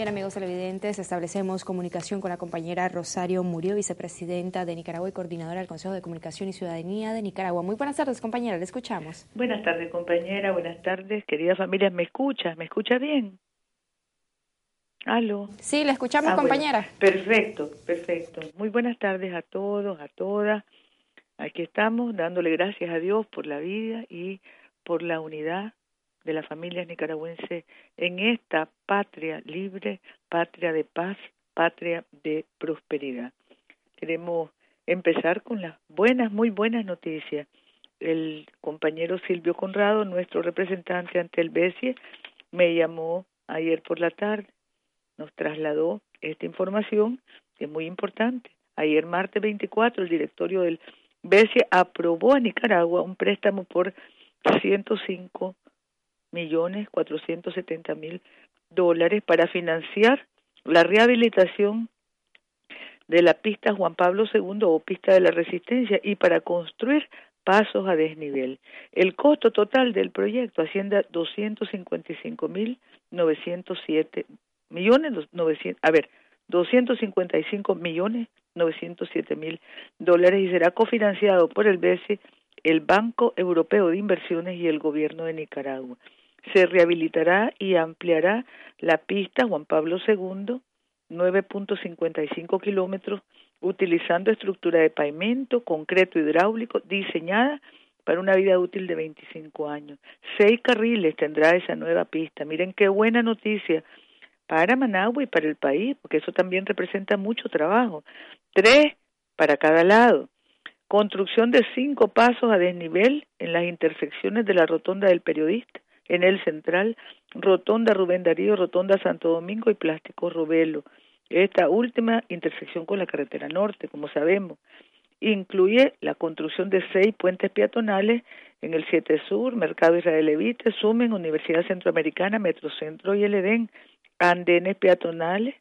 Bien, amigos televidentes, establecemos comunicación con la compañera Rosario Murió, vicepresidenta de Nicaragua y coordinadora del Consejo de Comunicación y Ciudadanía de Nicaragua. Muy buenas tardes, compañera, le escuchamos. Buenas tardes, compañera, buenas tardes, querida familia, ¿me escucha? ¿Me escucha bien? ¿Aló? Sí, le escuchamos, ah, compañera. perfecto, perfecto. Muy buenas tardes a todos, a todas. Aquí estamos dándole gracias a Dios por la vida y por la unidad de la familia nicaragüense en esta patria libre, patria de paz, patria de prosperidad. Queremos empezar con las buenas, muy buenas noticias. El compañero Silvio Conrado, nuestro representante ante el BESIE, me llamó ayer por la tarde, nos trasladó esta información que es muy importante. Ayer martes 24 el directorio del BESIE aprobó a Nicaragua un préstamo por 105 millones cuatrocientos setenta mil dólares para financiar la rehabilitación de la pista Juan Pablo II o pista de la Resistencia y para construir pasos a desnivel. El costo total del proyecto asciende a 255 mil 907 millones, 900, a ver, 255 millones 907 mil dólares y será cofinanciado por el BESI, el Banco Europeo de Inversiones y el Gobierno de Nicaragua se rehabilitará y ampliará la pista Juan Pablo II, 9.55 kilómetros, utilizando estructura de pavimento, concreto hidráulico, diseñada para una vida útil de 25 años. Seis carriles tendrá esa nueva pista. Miren qué buena noticia para Managua y para el país, porque eso también representa mucho trabajo. Tres para cada lado. Construcción de cinco pasos a desnivel en las intersecciones de la rotonda del periodista en el central, Rotonda Rubén Darío, Rotonda Santo Domingo y Plástico Robelo. Esta última intersección con la carretera norte, como sabemos, incluye la construcción de seis puentes peatonales en el 7 Sur, Mercado Israelevite, Sumen, Universidad Centroamericana, Metrocentro y el Edén, andenes peatonales,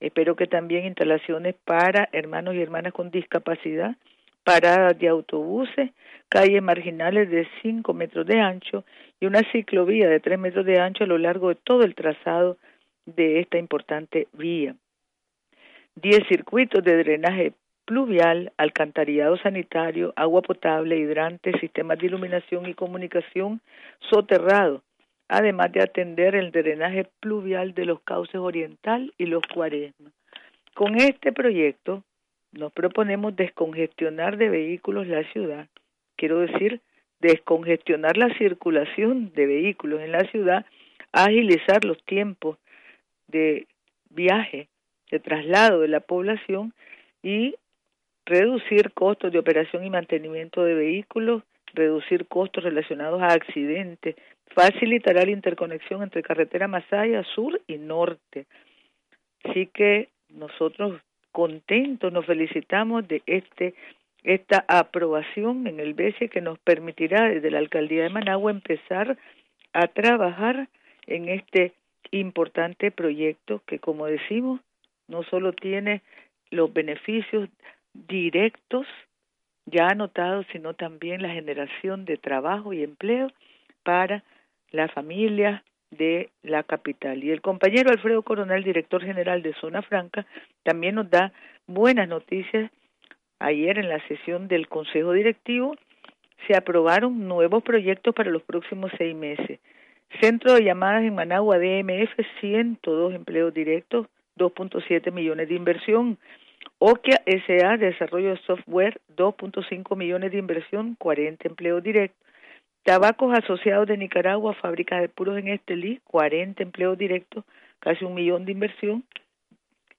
espero que también instalaciones para hermanos y hermanas con discapacidad, paradas de autobuses, calles marginales de 5 metros de ancho y una ciclovía de 3 metros de ancho a lo largo de todo el trazado de esta importante vía. 10 circuitos de drenaje pluvial, alcantarillado sanitario, agua potable, hidrantes, sistemas de iluminación y comunicación soterrado, además de atender el drenaje pluvial de los cauces oriental y los cuaresma. Con este proyecto nos proponemos descongestionar de vehículos la ciudad, quiero decir, descongestionar la circulación de vehículos en la ciudad, agilizar los tiempos de viaje, de traslado de la población y reducir costos de operación y mantenimiento de vehículos, reducir costos relacionados a accidentes, facilitará la interconexión entre carretera Masaya sur y norte. Así que nosotros contentos nos felicitamos de este esta aprobación en el BESE que nos permitirá desde la alcaldía de Managua empezar a trabajar en este importante proyecto que como decimos no solo tiene los beneficios directos ya anotados, sino también la generación de trabajo y empleo para la familia de la capital. Y el compañero Alfredo Coronel, director general de Zona Franca, también nos da buenas noticias Ayer en la sesión del Consejo Directivo se aprobaron nuevos proyectos para los próximos seis meses. Centro de llamadas en Managua DMF, 102 empleos directos, 2.7 millones de inversión. Okia SA, desarrollo de software, 2.5 millones de inversión, 40 empleos directos. Tabacos Asociados de Nicaragua, fábrica de puros en Estelí, 40 empleos directos, casi un millón de inversión.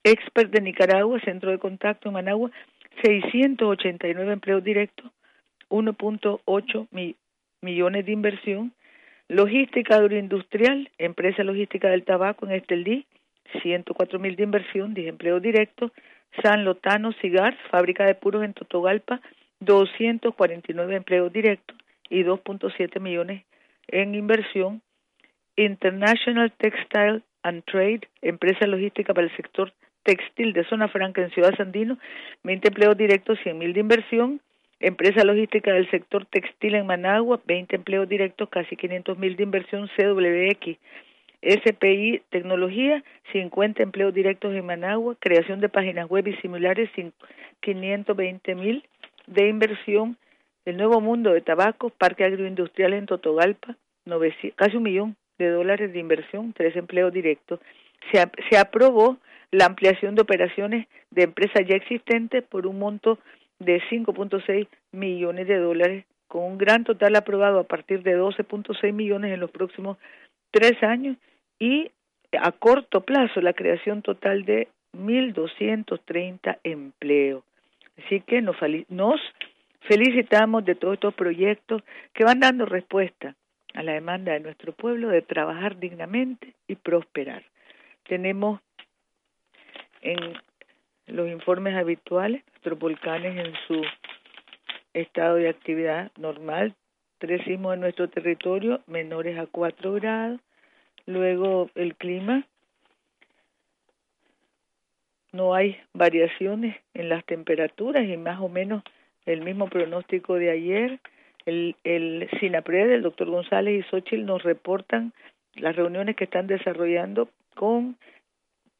Expert de Nicaragua, centro de contacto en Managua, 689 empleos directos, 1.8 millones de inversión, logística agroindustrial, empresa logística del tabaco en Estelí, 104 mil de inversión, 10 empleos directos, San Lotano Cigars, fábrica de puros en Totogalpa, 249 empleos directos y 2.7 millones en inversión, International Textile and Trade, empresa logística para el sector textil de Zona Franca en Ciudad Sandino, 20 empleos directos, 100 mil de inversión, empresa logística del sector textil en Managua, 20 empleos directos, casi 500 mil de inversión, CWX, SPI Tecnología, 50 empleos directos en Managua, creación de páginas web y similares, 520 mil de inversión, el nuevo mundo de tabaco, parque agroindustrial en Totogalpa, casi un millón de dólares de inversión, tres empleos directos. Se, aprobó la ampliación de operaciones de empresas ya existentes por un monto de 5.6 millones de dólares, con un gran total aprobado a partir de 12.6 millones en los próximos tres años y a corto plazo la creación total de 1.230 empleos. Así que nos, nos felicitamos de todos estos proyectos que van dando respuesta a la demanda de nuestro pueblo de trabajar dignamente y prosperar. Tenemos en los informes habituales nuestros volcanes en su estado de actividad normal, tres sismos en nuestro territorio menores a 4 grados, luego el clima, no hay variaciones en las temperaturas y más o menos el mismo pronóstico de ayer, el, el SINAPRED, el doctor González y Xochitl nos reportan las reuniones que están desarrollando con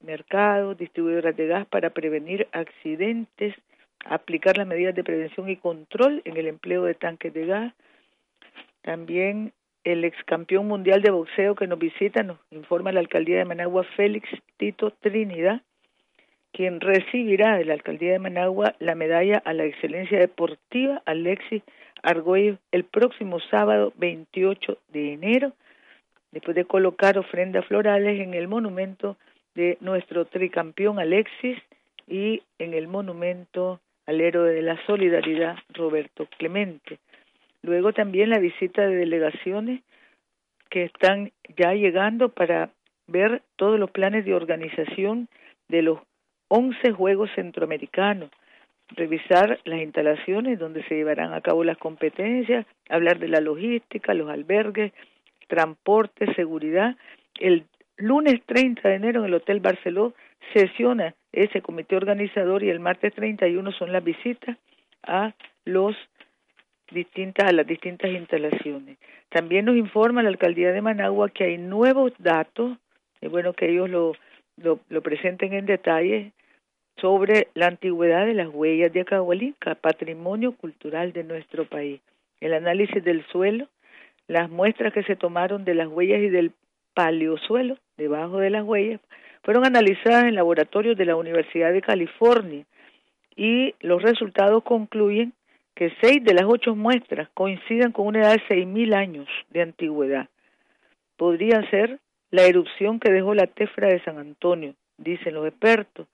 mercados, distribuidoras de gas para prevenir accidentes, aplicar las medidas de prevención y control en el empleo de tanques de gas. También el ex campeón mundial de boxeo que nos visita, nos informa la alcaldía de Managua, Félix Tito Trinidad, quien recibirá de la alcaldía de Managua la medalla a la excelencia deportiva Alexis Argüello el próximo sábado 28 de enero, después de colocar ofrendas florales en el monumento de nuestro tricampeón Alexis y en el monumento al héroe de la solidaridad Roberto Clemente. Luego también la visita de delegaciones que están ya llegando para ver todos los planes de organización de los 11 Juegos Centroamericanos, revisar las instalaciones donde se llevarán a cabo las competencias, hablar de la logística, los albergues, transporte, seguridad. El lunes 30 de enero en el Hotel Barceló sesiona ese comité organizador y el martes 31 son las visitas a los distintas a las distintas instalaciones. También nos informa la alcaldía de Managua que hay nuevos datos, es bueno que ellos lo, lo, lo presenten en detalle sobre la antigüedad de las huellas de Acahualinca, patrimonio cultural de nuestro país. El análisis del suelo, las muestras que se tomaron de las huellas y del paleosuelo, debajo de las huellas, fueron analizadas en laboratorios de la Universidad de California y los resultados concluyen que seis de las ocho muestras coinciden con una edad de seis mil años de antigüedad. Podrían ser la erupción que dejó la tefra de San Antonio, dicen los expertos,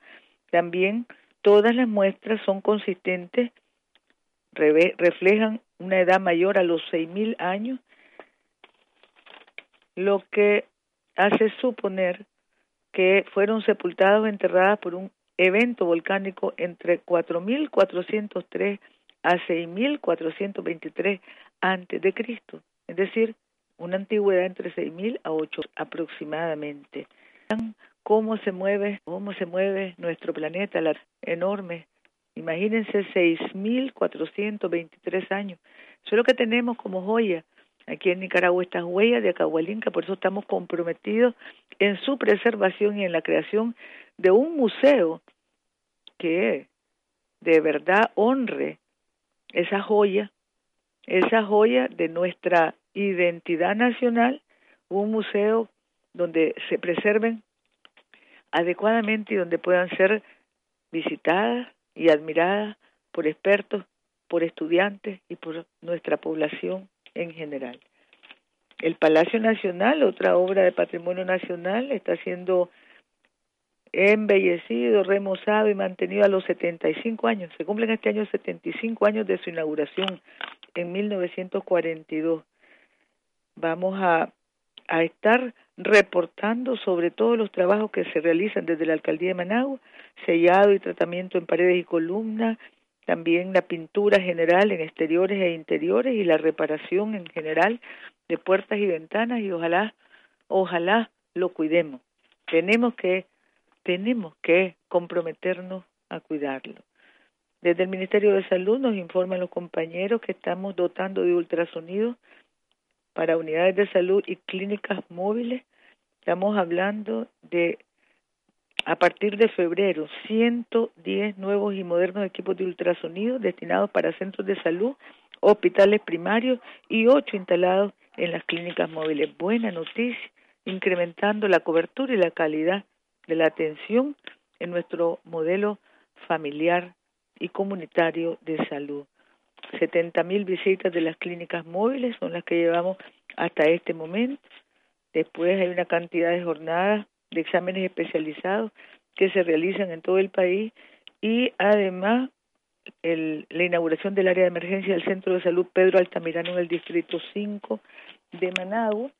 también todas las muestras son consistentes, reflejan una edad mayor a los 6.000 años, lo que hace suponer que fueron sepultadas o enterradas por un evento volcánico entre 4.403 a 6.423 antes de Cristo, es decir, una antigüedad entre 6.000 a 8 aproximadamente cómo se mueve, cómo se mueve nuestro planeta, la enorme. Imagínense 6.423 años. Eso es lo que tenemos como joya aquí en Nicaragua, estas huellas de Acahualinca, por eso estamos comprometidos en su preservación y en la creación de un museo que de verdad honre esa joya, esa joya de nuestra identidad nacional, un museo donde se preserven adecuadamente y donde puedan ser visitadas y admiradas por expertos, por estudiantes y por nuestra población en general. El Palacio Nacional, otra obra de patrimonio nacional, está siendo embellecido, remozado y mantenido a los 75 años. Se cumplen este año 75 años de su inauguración en 1942. Vamos a, a estar reportando sobre todos los trabajos que se realizan desde la alcaldía de Managua, sellado y tratamiento en paredes y columnas, también la pintura general en exteriores e interiores y la reparación en general de puertas y ventanas y ojalá, ojalá lo cuidemos. Tenemos que, tenemos que comprometernos a cuidarlo. Desde el Ministerio de Salud nos informan los compañeros que estamos dotando de ultrasonidos para unidades de salud y clínicas móviles estamos hablando de a partir de febrero 110 nuevos y modernos equipos de ultrasonido destinados para centros de salud, hospitales primarios y ocho instalados en las clínicas móviles. Buena noticia, incrementando la cobertura y la calidad de la atención en nuestro modelo familiar y comunitario de salud. 70 mil visitas de las clínicas móviles son las que llevamos hasta este momento. Después hay una cantidad de jornadas de exámenes especializados que se realizan en todo el país y además el, la inauguración del área de emergencia del Centro de Salud Pedro Altamirano en el Distrito 5 de Managua.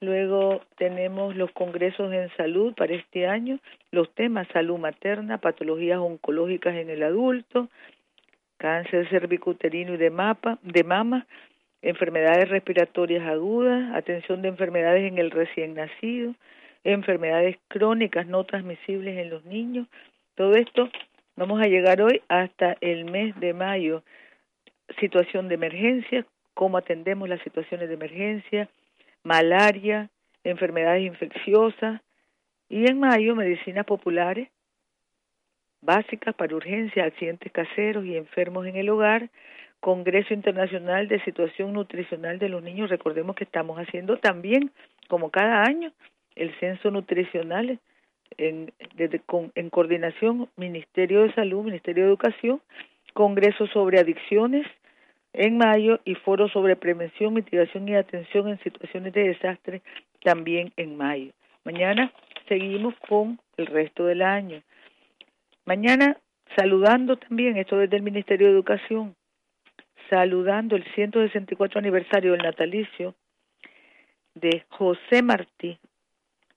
Luego tenemos los congresos en salud para este año, los temas salud materna, patologías oncológicas en el adulto, cáncer cervicuterino y de, mapa, de mama, enfermedades respiratorias agudas, atención de enfermedades en el recién nacido, enfermedades crónicas no transmisibles en los niños. Todo esto vamos a llegar hoy hasta el mes de mayo. Situación de emergencia, cómo atendemos las situaciones de emergencia, malaria, enfermedades infecciosas y en mayo medicinas populares básicas para urgencia, accidentes caseros y enfermos en el hogar, Congreso Internacional de Situación Nutricional de los Niños. Recordemos que estamos haciendo también, como cada año, el censo nutricional en, en coordinación Ministerio de Salud, Ministerio de Educación, Congreso sobre Adicciones en mayo y Foro sobre Prevención, Mitigación y Atención en Situaciones de Desastre también en mayo. Mañana seguimos con el resto del año. Mañana saludando también, esto desde el Ministerio de Educación, saludando el 164 aniversario del natalicio de José Martí.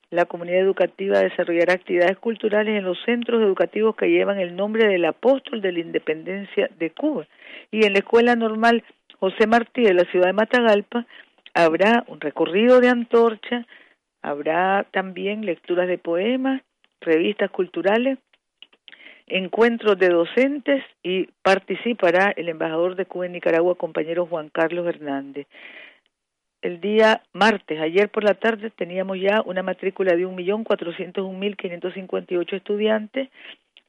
La comunidad educativa desarrollará actividades culturales en los centros educativos que llevan el nombre del apóstol de la independencia de Cuba. Y en la escuela normal José Martí de la ciudad de Matagalpa habrá un recorrido de antorcha, habrá también lecturas de poemas, revistas culturales encuentros de docentes y participará el embajador de Cuba en Nicaragua, compañero Juan Carlos Hernández. El día martes, ayer por la tarde, teníamos ya una matrícula de 1.401.558 estudiantes.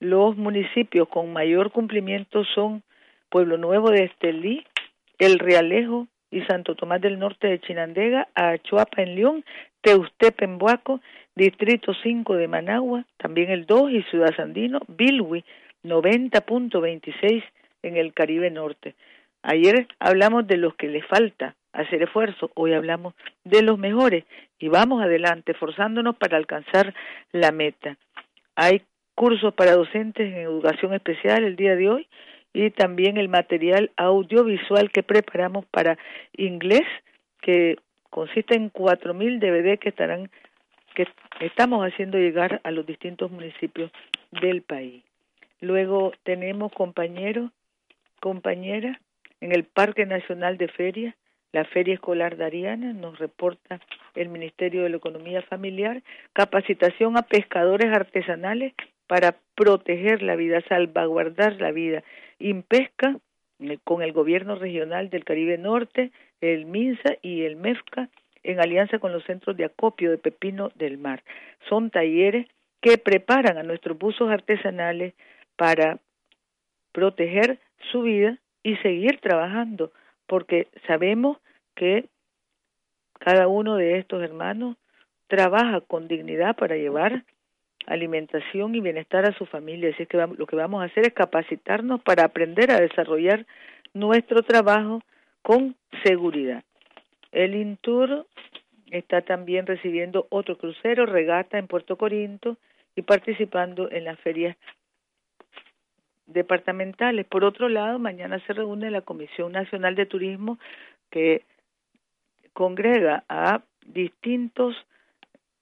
Los municipios con mayor cumplimiento son Pueblo Nuevo de Estelí, El Realejo y Santo Tomás del Norte de Chinandega, Achuapa en León, Teustepe en Buaco Distrito 5 de Managua, también el 2 y Ciudad Sandino, Bilwi 90.26 en el Caribe Norte. Ayer hablamos de los que les falta hacer esfuerzo, hoy hablamos de los mejores y vamos adelante forzándonos para alcanzar la meta. Hay cursos para docentes en educación especial el día de hoy y también el material audiovisual que preparamos para inglés que consiste en 4.000 DVD que estarán que estamos haciendo llegar a los distintos municipios del país. Luego tenemos compañeros, compañeras, en el Parque Nacional de Ferias, la Feria Escolar Dariana, nos reporta el Ministerio de la Economía Familiar, capacitación a pescadores artesanales para proteger la vida, salvaguardar la vida. Impesca, con el gobierno regional del Caribe Norte, el MINSA y el MEFCA, en alianza con los centros de acopio de pepino del mar. Son talleres que preparan a nuestros buzos artesanales para proteger su vida y seguir trabajando, porque sabemos que cada uno de estos hermanos trabaja con dignidad para llevar alimentación y bienestar a su familia. Así que lo que vamos a hacer es capacitarnos para aprender a desarrollar nuestro trabajo con seguridad. El Intur está también recibiendo otro crucero, regata en Puerto Corinto y participando en las ferias departamentales. Por otro lado, mañana se reúne la Comisión Nacional de Turismo que congrega a distintos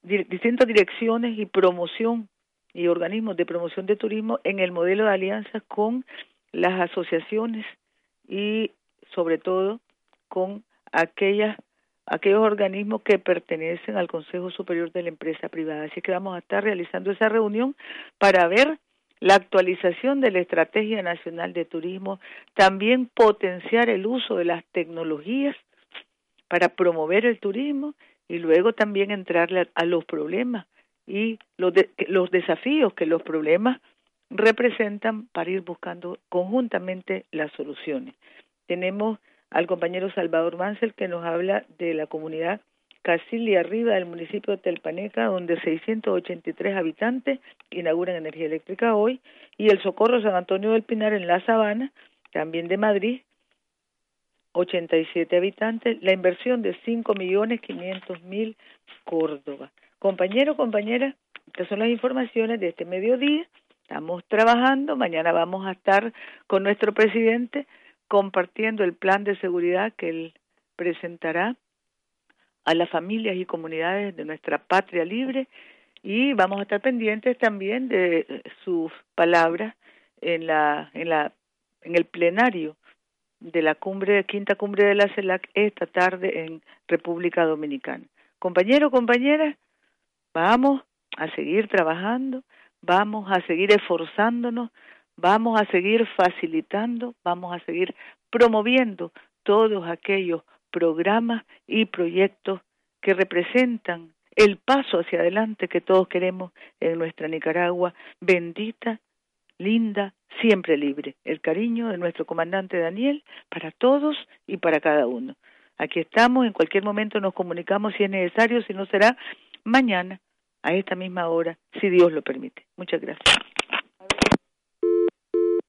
distintas direcciones y promoción y organismos de promoción de turismo en el modelo de alianza con las asociaciones y sobre todo con aquellas aquellos organismos que pertenecen al Consejo Superior de la Empresa Privada. Así que vamos a estar realizando esa reunión para ver la actualización de la Estrategia Nacional de Turismo, también potenciar el uso de las tecnologías para promover el turismo y luego también entrarle a, los problemas y los, los desafíos que los problemas representan para ir buscando conjuntamente las soluciones. Tenemos al compañero Salvador Mansell que nos habla de la comunidad Casil y Arriba del municipio de Telpaneca, donde 683 habitantes inauguran energía eléctrica hoy, y el Socorro San Antonio del Pinar en La Sabana, también de Madrid, 87 habitantes, la inversión de 5 millones 500 mil Córdoba. Compañero, compañera, estas son las informaciones de este mediodía. Estamos trabajando, mañana vamos a estar con nuestro presidente compartiendo el plan de seguridad que él presentará a las familias y comunidades de nuestra patria libre y vamos a estar pendientes también de sus palabras en la en la en el plenario de la cumbre quinta cumbre de la CELAC esta tarde en República Dominicana. Compañeros, compañeras, vamos a seguir trabajando, vamos a seguir esforzándonos, vamos a seguir facilitando, vamos a seguir promoviendo todos aquellos programas y proyectos que representan el paso hacia adelante que todos queremos en nuestra Nicaragua bendita, linda, siempre libre. El cariño de nuestro comandante Daniel para todos y para cada uno. Aquí estamos, en cualquier momento nos comunicamos si es necesario, si no será mañana a esta misma hora, si Dios lo permite. Muchas gracias.